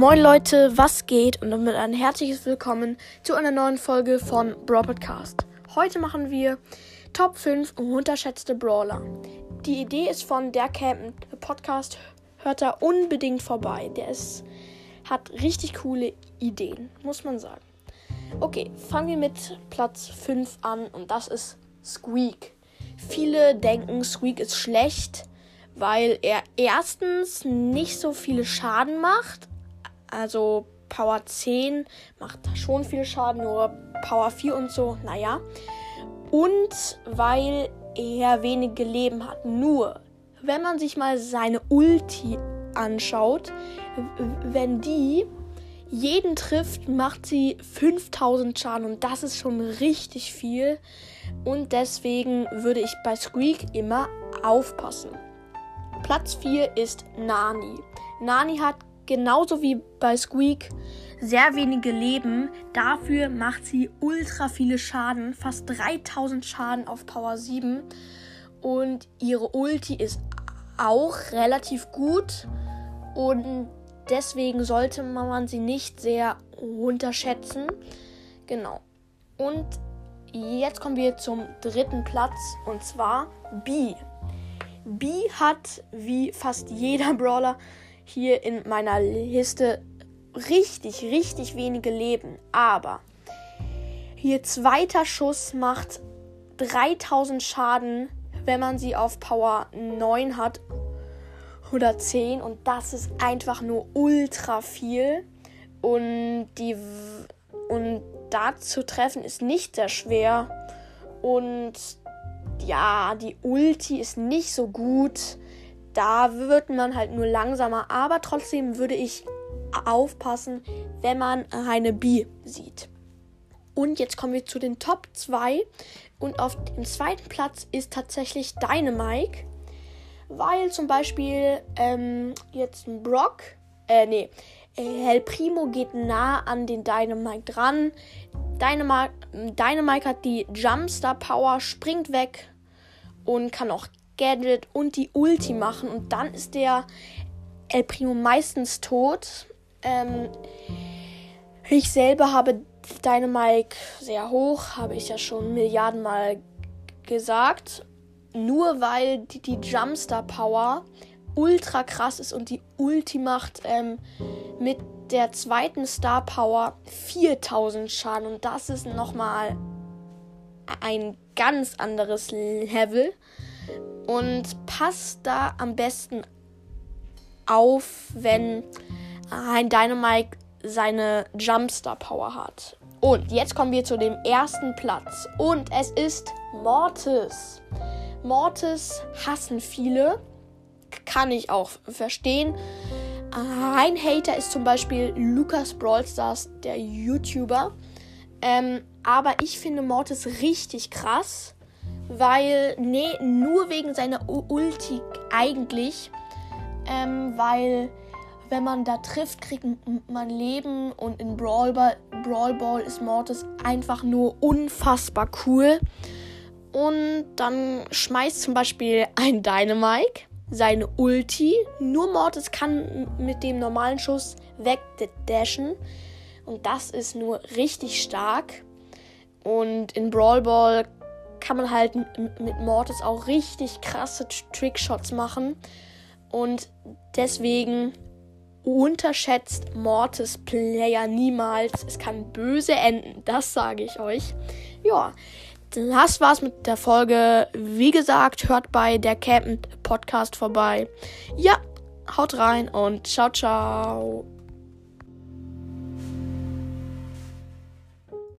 Moin Leute, was geht? Und damit ein herzliches Willkommen zu einer neuen Folge von Brawl Podcast. Heute machen wir Top 5 unterschätzte Brawler. Die Idee ist von der Camp Podcast. Hört da unbedingt vorbei. Der ist, hat richtig coole Ideen, muss man sagen. Okay, fangen wir mit Platz 5 an und das ist Squeak. Viele denken, Squeak ist schlecht, weil er erstens nicht so viele Schaden macht. Also Power 10 macht schon viel Schaden, nur Power 4 und so, naja. Und weil er wenige Leben hat. Nur, wenn man sich mal seine Ulti anschaut, wenn die jeden trifft, macht sie 5000 Schaden und das ist schon richtig viel. Und deswegen würde ich bei Squeak immer aufpassen. Platz 4 ist Nani. Nani hat genauso wie bei Squeak sehr wenige Leben. Dafür macht sie ultra viele Schaden, fast 3000 Schaden auf Power 7. Und ihre Ulti ist auch relativ gut. Und deswegen sollte man sie nicht sehr unterschätzen. Genau. Und jetzt kommen wir zum dritten Platz und zwar B. B hat wie fast jeder Brawler hier in meiner Liste richtig, richtig wenige Leben. Aber hier zweiter Schuss macht 3000 Schaden, wenn man sie auf Power 9 hat oder 10 und das ist einfach nur ultra viel und die und da zu treffen ist nicht sehr schwer und ja, die Ulti ist nicht so gut. Da wird man halt nur langsamer, aber trotzdem würde ich aufpassen, wenn man eine B sieht. Und jetzt kommen wir zu den Top 2. Und auf dem zweiten Platz ist tatsächlich Dynamike. Weil zum Beispiel ähm, jetzt ein Brock, äh, nee, El Primo geht nah an den Dynamike dran. Dynamike, Dynamike hat die Jumpstar Power, springt weg und kann auch Gadget und die Ulti machen. Und dann ist der El Primo meistens tot. Ähm, ich selber habe Dynamike sehr hoch, habe ich ja schon Milliardenmal gesagt nur weil die, die Jumpstar Power ultra krass ist und die Ulti macht ähm, mit der zweiten Star Power 4000 Schaden und das ist nochmal ein ganz anderes Level und passt da am besten auf, wenn ein Dynamite seine Jumpstar Power hat. Und jetzt kommen wir zu dem ersten Platz und es ist Mortis. Mortis hassen viele. Kann ich auch verstehen. Ein Hater ist zum Beispiel Lukas Brawlstars, der YouTuber. Ähm, aber ich finde Mortis richtig krass, weil, nee, nur wegen seiner Ulti eigentlich. Ähm, weil, wenn man da trifft, kriegt man Leben und in Brawl Ball, Brawl Ball ist Mortis einfach nur unfassbar cool. Und dann schmeißt zum Beispiel ein Dynamike seine Ulti. Nur Mortis kann mit dem normalen Schuss wegdashen. Und das ist nur richtig stark. Und in Brawl Ball kann man halt mit Mortis auch richtig krasse Trickshots machen. Und deswegen unterschätzt Mortis Player niemals. Es kann böse enden, das sage ich euch. Ja, das war's mit der Folge. Wie gesagt, hört bei der Camp Podcast vorbei. Ja, haut rein und ciao, ciao.